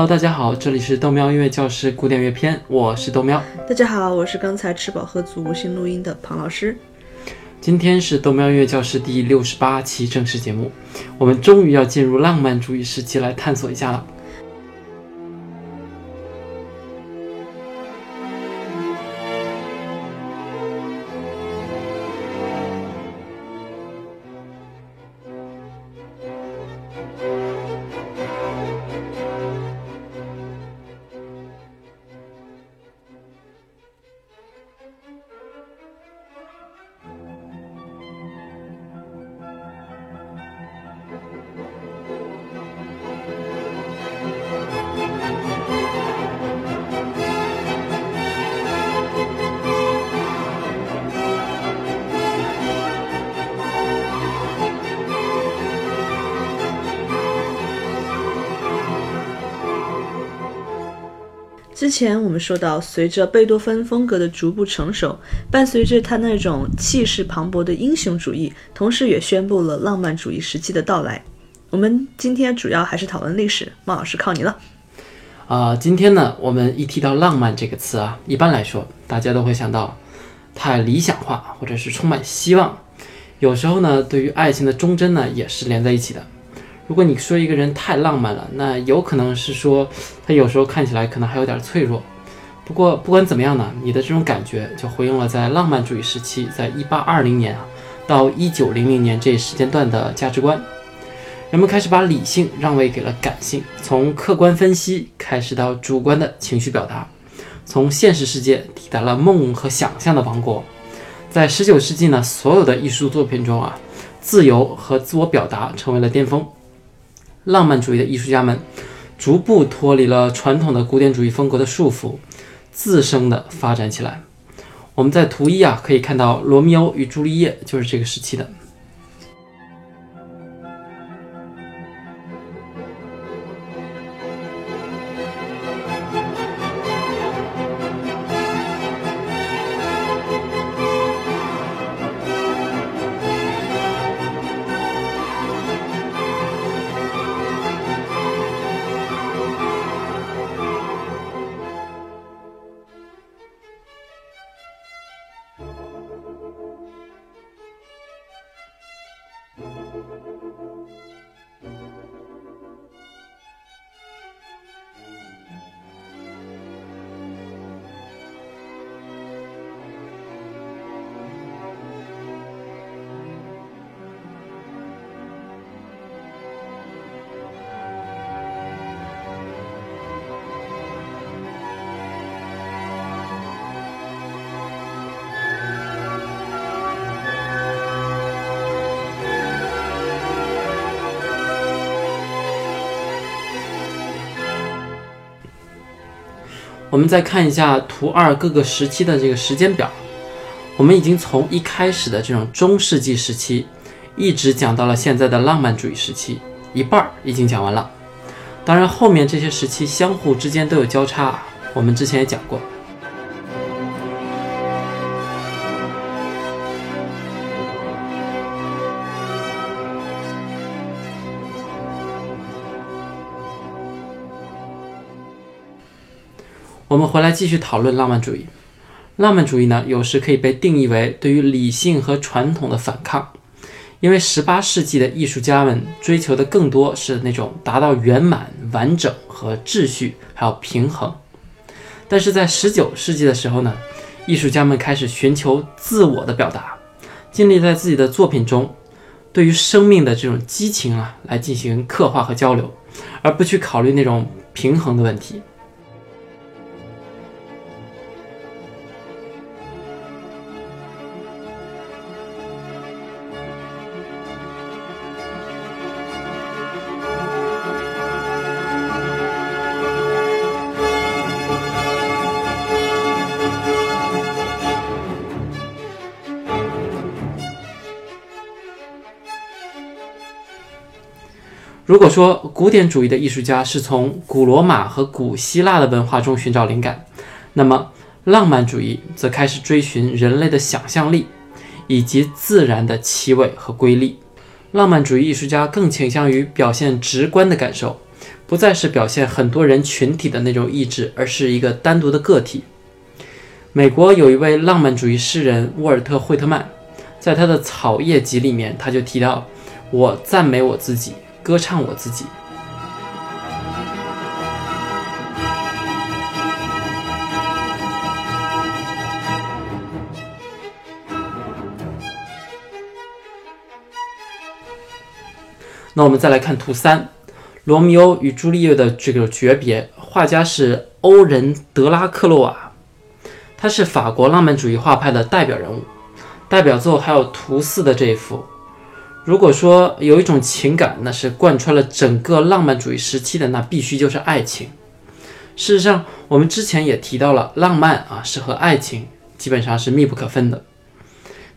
Hello，大家好，这里是豆喵音乐教室古典乐篇，我是豆喵。大家好，我是刚才吃饱喝足无心录音的庞老师。今天是豆喵音乐教室第六十八期正式节目，我们终于要进入浪漫主义时期来探索一下了。之前我们说到，随着贝多芬风格的逐步成熟，伴随着他那种气势磅礴的英雄主义，同时也宣布了浪漫主义时期的到来。我们今天主要还是讨论历史，孟老师靠你了。啊、今天呢，我们一提到浪漫这个词啊，一般来说大家都会想到太理想化，或者是充满希望。有时候呢，对于爱情的忠贞呢，也是连在一起的。如果你说一个人太浪漫了，那有可能是说他有时候看起来可能还有点脆弱。不过不管怎么样呢，你的这种感觉就回应了在浪漫主义时期，在一八二零年啊到一九零零年这一时间段的价值观。人们开始把理性让位给了感性，从客观分析开始到主观的情绪表达，从现实世界抵达了梦和想象的王国。在十九世纪呢，所有的艺术作品中啊，自由和自我表达成为了巅峰。浪漫主义的艺术家们逐步脱离了传统的古典主义风格的束缚，自生的发展起来。我们在图一啊可以看到，《罗密欧与朱丽叶》就是这个时期的。我们再看一下图二各个时期的这个时间表，我们已经从一开始的这种中世纪时期，一直讲到了现在的浪漫主义时期，一半儿已经讲完了。当然，后面这些时期相互之间都有交叉，我们之前也讲过。回来继续讨论浪漫主义。浪漫主义呢，有时可以被定义为对于理性和传统的反抗，因为18世纪的艺术家们追求的更多是那种达到圆满、完整和秩序，还有平衡。但是在19世纪的时候呢，艺术家们开始寻求自我的表达，尽力在自己的作品中对于生命的这种激情啊来进行刻画和交流，而不去考虑那种平衡的问题。如果说古典主义的艺术家是从古罗马和古希腊的文化中寻找灵感，那么浪漫主义则开始追寻人类的想象力以及自然的气味和瑰丽。浪漫主义艺术家更倾向于表现直观的感受，不再是表现很多人群体的那种意志，而是一个单独的个体。美国有一位浪漫主义诗人沃尔特·惠特曼，在他的《草叶集》里面，他就提到：“我赞美我自己，歌唱我自己。”那我们再来看图三，《罗密欧与朱丽叶》的这个诀别，画家是欧仁·德拉克洛瓦，他是法国浪漫主义画派的代表人物，代表作还有图四的这一幅。如果说有一种情感，那是贯穿了整个浪漫主义时期的，那必须就是爱情。事实上，我们之前也提到了，浪漫啊是和爱情基本上是密不可分的。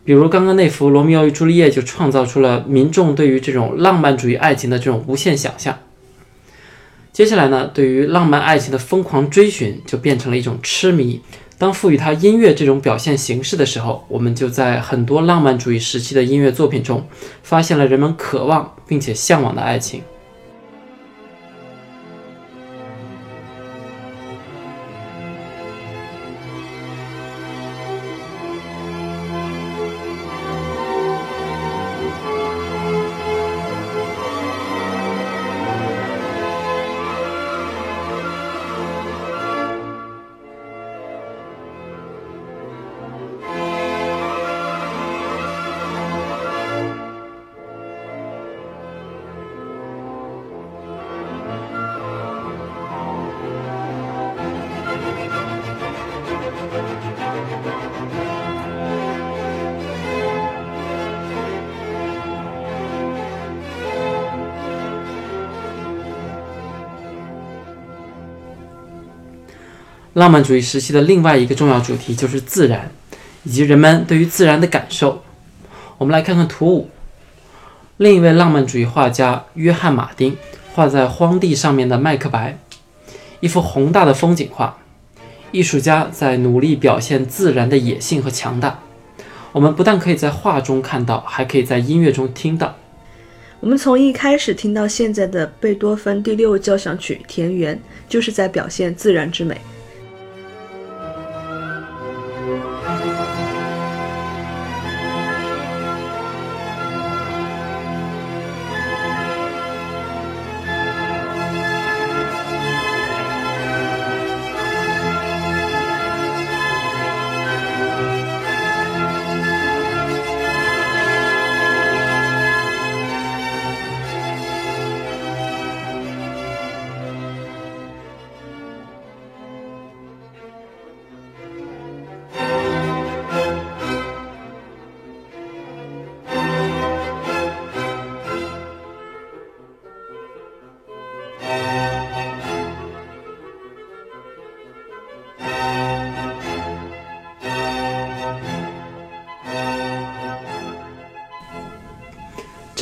比如刚刚那幅《罗密欧与朱丽叶》就创造出了民众对于这种浪漫主义爱情的这种无限想象。接下来呢，对于浪漫爱情的疯狂追寻就变成了一种痴迷。当赋予它音乐这种表现形式的时候，我们就在很多浪漫主义时期的音乐作品中发现了人们渴望并且向往的爱情。浪漫主义时期的另外一个重要主题就是自然，以及人们对于自然的感受。我们来看看图五，另一位浪漫主义画家约翰·马丁画在荒地上面的《麦克白》，一幅宏大的风景画。艺术家在努力表现自然的野性和强大。我们不但可以在画中看到，还可以在音乐中听到。我们从一开始听到现在的贝多芬第六交响曲《田园》，就是在表现自然之美。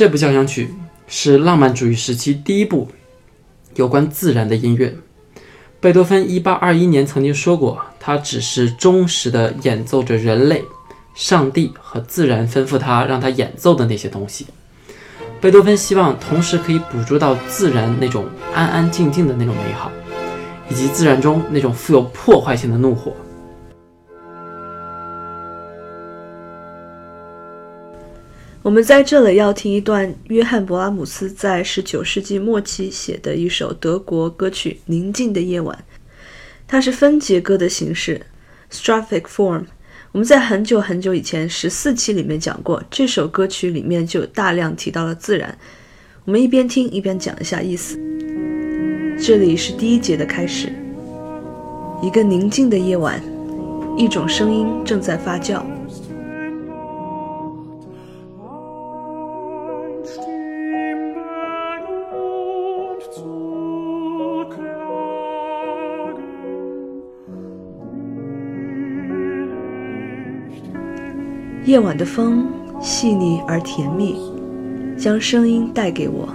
这部交响曲是浪漫主义时期第一部有关自然的音乐。贝多芬1821年曾经说过，他只是忠实的演奏着人类、上帝和自然吩咐他让他演奏的那些东西。贝多芬希望同时可以捕捉到自然那种安安静静的那种美好，以及自然中那种富有破坏性的怒火。我们在这里要听一段约翰·勃拉姆斯在19世纪末期写的一首德国歌曲《宁静的夜晚》，它是分节歌的形式 （Strophic form）。我们在很久很久以前十四期里面讲过，这首歌曲里面就大量提到了自然。我们一边听一边讲一下意思。这里是第一节的开始，一个宁静的夜晚，一种声音正在发酵。夜晚的风细腻而甜蜜，将声音带给我。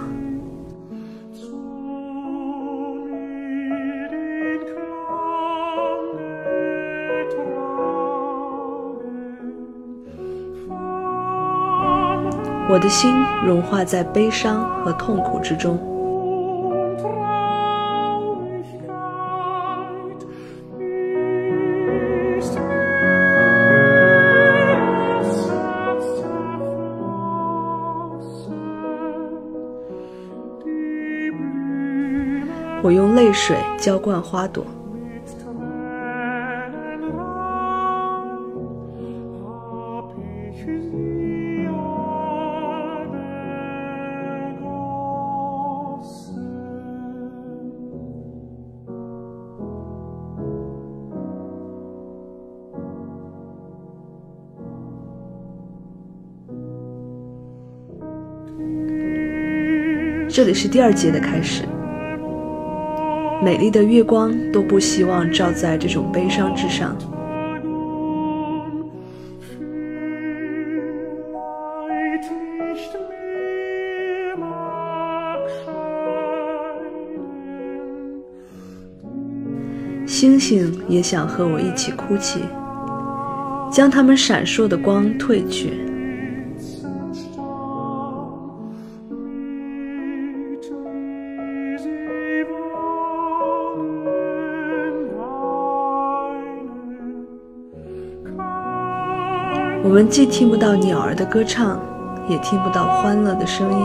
我的心融化在悲伤和痛苦之中。我用泪水浇灌花朵。这里是第二节的开始。美丽的月光都不希望照在这种悲伤之上。星星也想和我一起哭泣，将它们闪烁的光褪去。我们既听不到鸟儿的歌唱，也听不到欢乐的声音。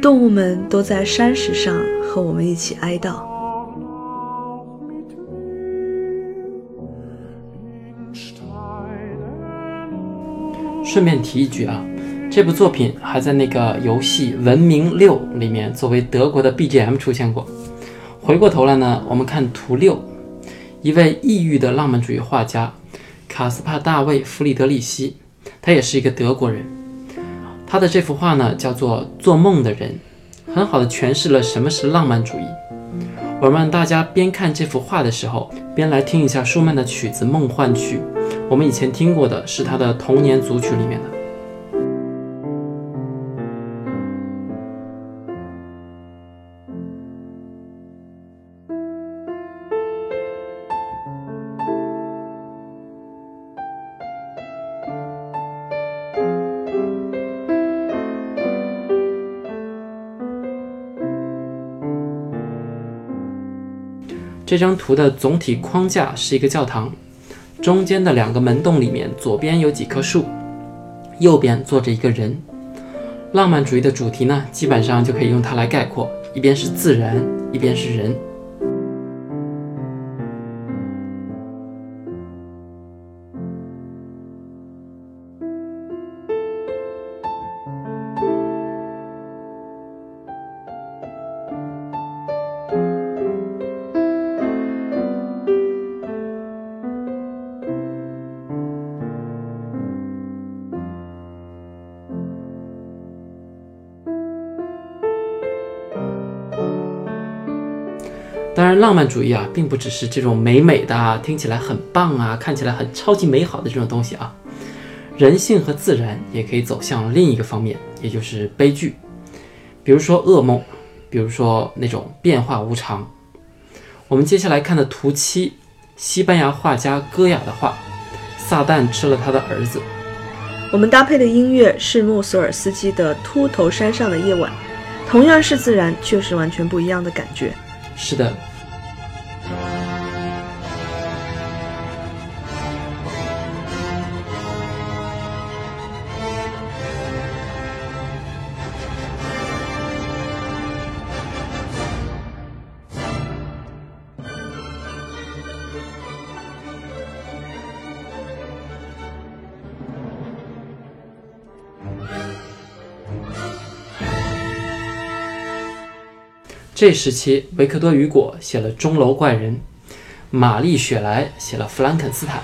动物们都在山石上和我们一起哀悼。顺便提一句啊，这部作品还在那个游戏《文明六》里面作为德国的 BGM 出现过。回过头来呢，我们看图六，一位异域的浪漫主义画家卡斯帕大卫弗里德里希，他也是一个德国人。他的这幅画呢叫做《做梦的人》，很好的诠释了什么是浪漫主义。我们大家边看这幅画的时候，边来听一下舒曼的曲子《梦幻曲》。我们以前听过的是他的童年组曲里面的。这张图的总体框架是一个教堂。中间的两个门洞里面，左边有几棵树，右边坐着一个人。浪漫主义的主题呢，基本上就可以用它来概括：一边是自然，一边是人。当然，浪漫主义啊，并不只是这种美美的、听起来很棒啊，看起来很超级美好的这种东西啊。人性和自然也可以走向另一个方面，也就是悲剧。比如说噩梦，比如说那种变化无常。我们接下来看的图七，西班牙画家戈雅的画《撒旦吃了他的儿子》。我们搭配的音乐是莫索尔斯基的《秃头山上的夜晚》，同样是自然，却是完全不一样的感觉。是的。这时期，维克多·雨果写了《钟楼怪人》，玛丽·雪莱写了《弗兰肯斯坦》，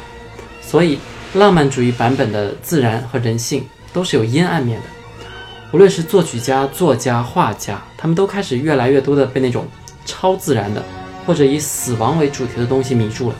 所以浪漫主义版本的自然和人性都是有阴暗面的。无论是作曲家、作家、画家，他们都开始越来越多的被那种超自然的或者以死亡为主题的东西迷住了。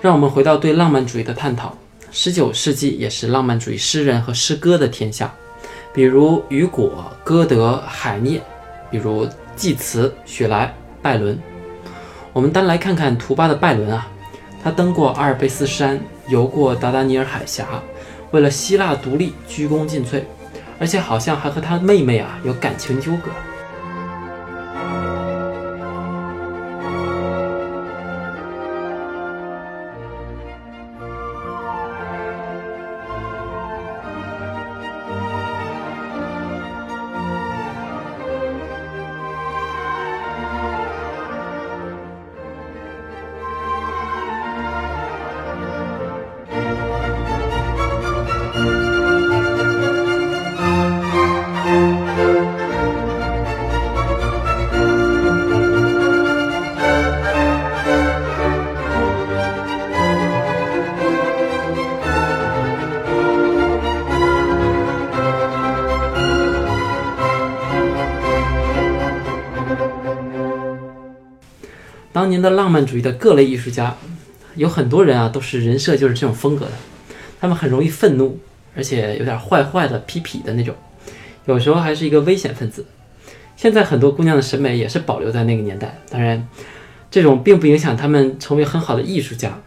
让我们回到对浪漫主义的探讨。十九世纪也是浪漫主义诗人和诗歌的天下，比如雨果、歌德、海涅，比如济慈、雪莱、拜伦。我们单来看看图巴的拜伦啊，他登过阿尔卑斯山，游过达达尼尔海峡，为了希腊独立鞠躬尽瘁，而且好像还和他妹妹啊有感情纠葛。当年的浪漫主义的各类艺术家，有很多人啊，都是人设就是这种风格的。他们很容易愤怒，而且有点坏坏的、痞痞的那种，有时候还是一个危险分子。现在很多姑娘的审美也是保留在那个年代，当然，这种并不影响他们成为很好的艺术家。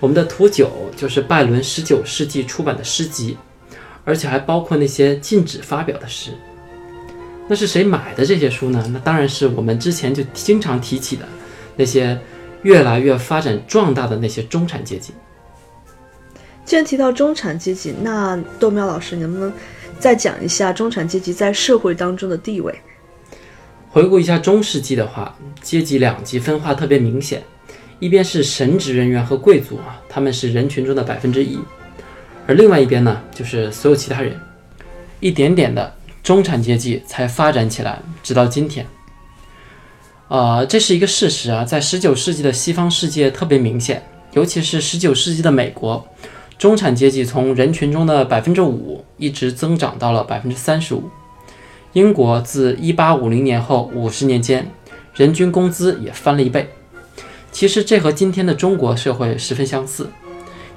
我们的图九就是拜伦十九世纪出版的诗集，而且还包括那些禁止发表的诗。那是谁买的这些书呢？那当然是我们之前就经常提起的。那些越来越发展壮大的那些中产阶级。既然提到中产阶级，那豆苗老师能不能再讲一下中产阶级在社会当中的地位？回顾一下中世纪的话，阶级两极分化特别明显，一边是神职人员和贵族啊，他们是人群中的百分之一，而另外一边呢，就是所有其他人。一点点的中产阶级才发展起来，直到今天。呃，这是一个事实啊，在十九世纪的西方世界特别明显，尤其是十九世纪的美国，中产阶级从人群中的百分之五一直增长到了百分之三十五。英国自一八五零年后五十年间，人均工资也翻了一倍。其实这和今天的中国社会十分相似。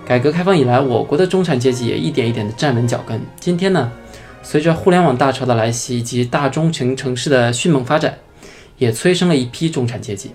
改革开放以来，我国的中产阶级也一点一点的站稳脚跟。今天呢，随着互联网大潮的来袭以及大中型城市的迅猛发展。也催生了一批中产阶级。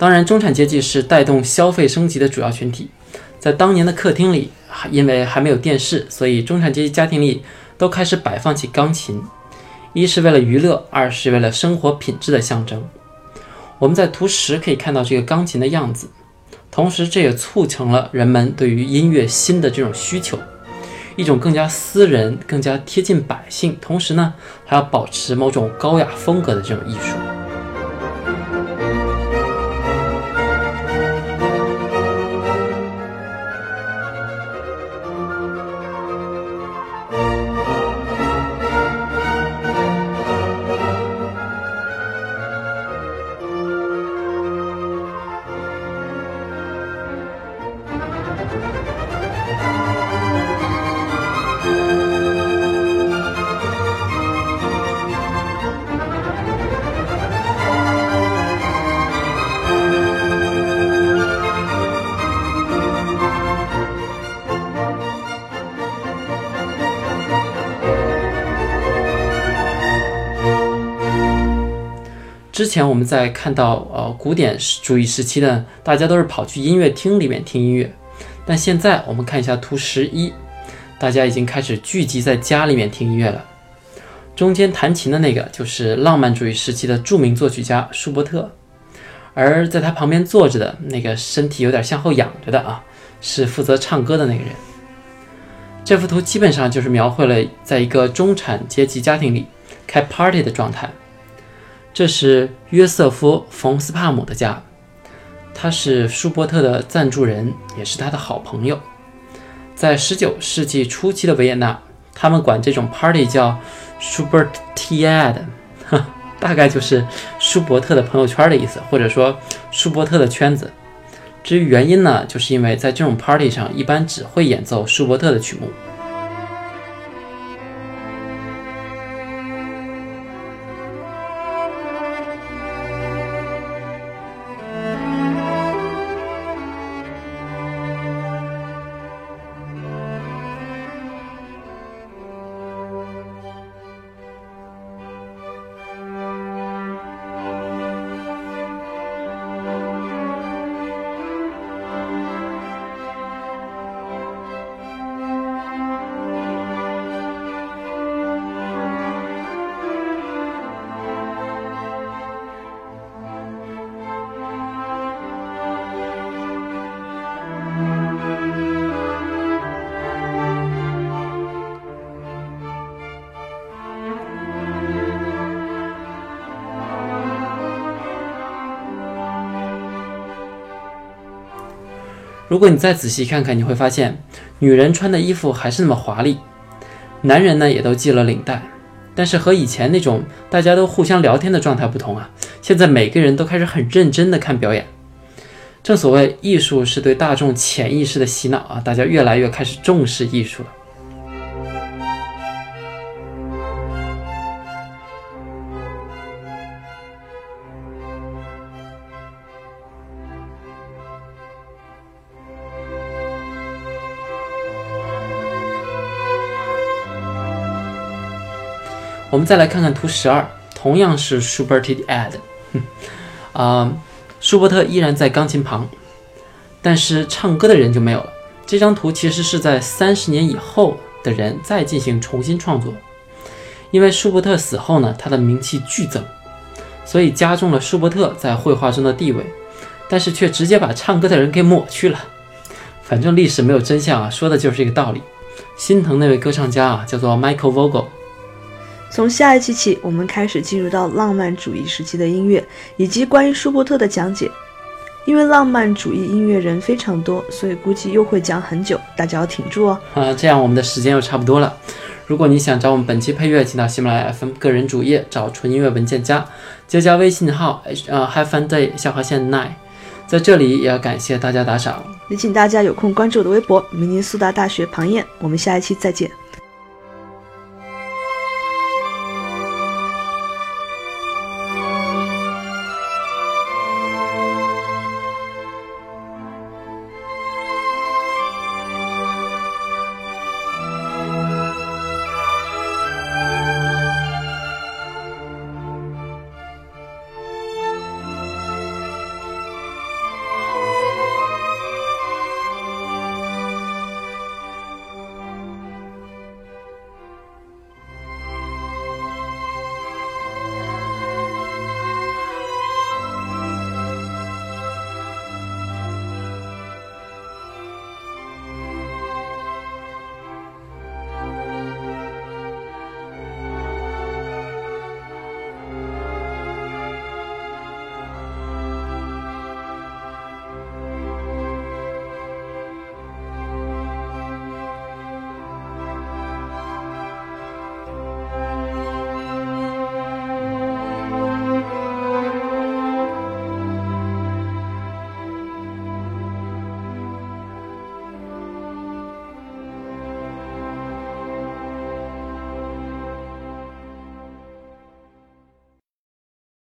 当然，中产阶级是带动消费升级的主要群体。在当年的客厅里，因为还没有电视，所以中产阶级家庭里都开始摆放起钢琴，一是为了娱乐，二是为了生活品质的象征。我们在图十可以看到这个钢琴的样子，同时这也促成了人们对于音乐新的这种需求，一种更加私人、更加贴近百姓，同时呢还要保持某种高雅风格的这种艺术。之前我们在看到呃古典主义时期的，大家都是跑去音乐厅里面听音乐，但现在我们看一下图十一，大家已经开始聚集在家里面听音乐了。中间弹琴的那个就是浪漫主义时期的著名作曲家舒伯特，而在他旁边坐着的那个身体有点向后仰着的啊，是负责唱歌的那个人。这幅图基本上就是描绘了在一个中产阶级家庭里开 party 的状态。这是约瑟夫·冯斯帕姆的家，他是舒伯特的赞助人，也是他的好朋友。在19世纪初期的维也纳，他们管这种 party 叫。舒伯特 ad，大概就是舒伯特的朋友圈的意思，或者说舒伯特的圈子。至于原因呢，就是因为在这种 party 上，一般只会演奏舒伯特的曲目。如果你再仔细看看，你会发现，女人穿的衣服还是那么华丽，男人呢也都系了领带，但是和以前那种大家都互相聊天的状态不同啊，现在每个人都开始很认真的看表演。正所谓，艺术是对大众潜意识的洗脑啊，大家越来越开始重视艺术了。我们再来看看图十二，同样是 Schubert ad，啊，舒伯特依然在钢琴旁，但是唱歌的人就没有了。这张图其实是在三十年以后的人再进行重新创作，因为舒伯特死后呢，他的名气剧增，所以加重了舒伯特在绘画中的地位，但是却直接把唱歌的人给抹去了。反正历史没有真相啊，说的就是这个道理。心疼那位歌唱家啊，叫做 Michael Vogel。从下一期起，我们开始进入到浪漫主义时期的音乐以及关于舒伯特的讲解。因为浪漫主义音乐人非常多，所以估计又会讲很久，大家要挺住哦。啊，这样我们的时间又差不多了。如果你想找我们本期配乐，请到喜马拉雅 FM 个人主页找纯音乐文件夹，就加微信号呃 Have Fun Day 下划线 Nine。在这里也要感谢大家打赏，也请大家有空关注我的微博“明尼苏达大学庞燕”。我们下一期再见。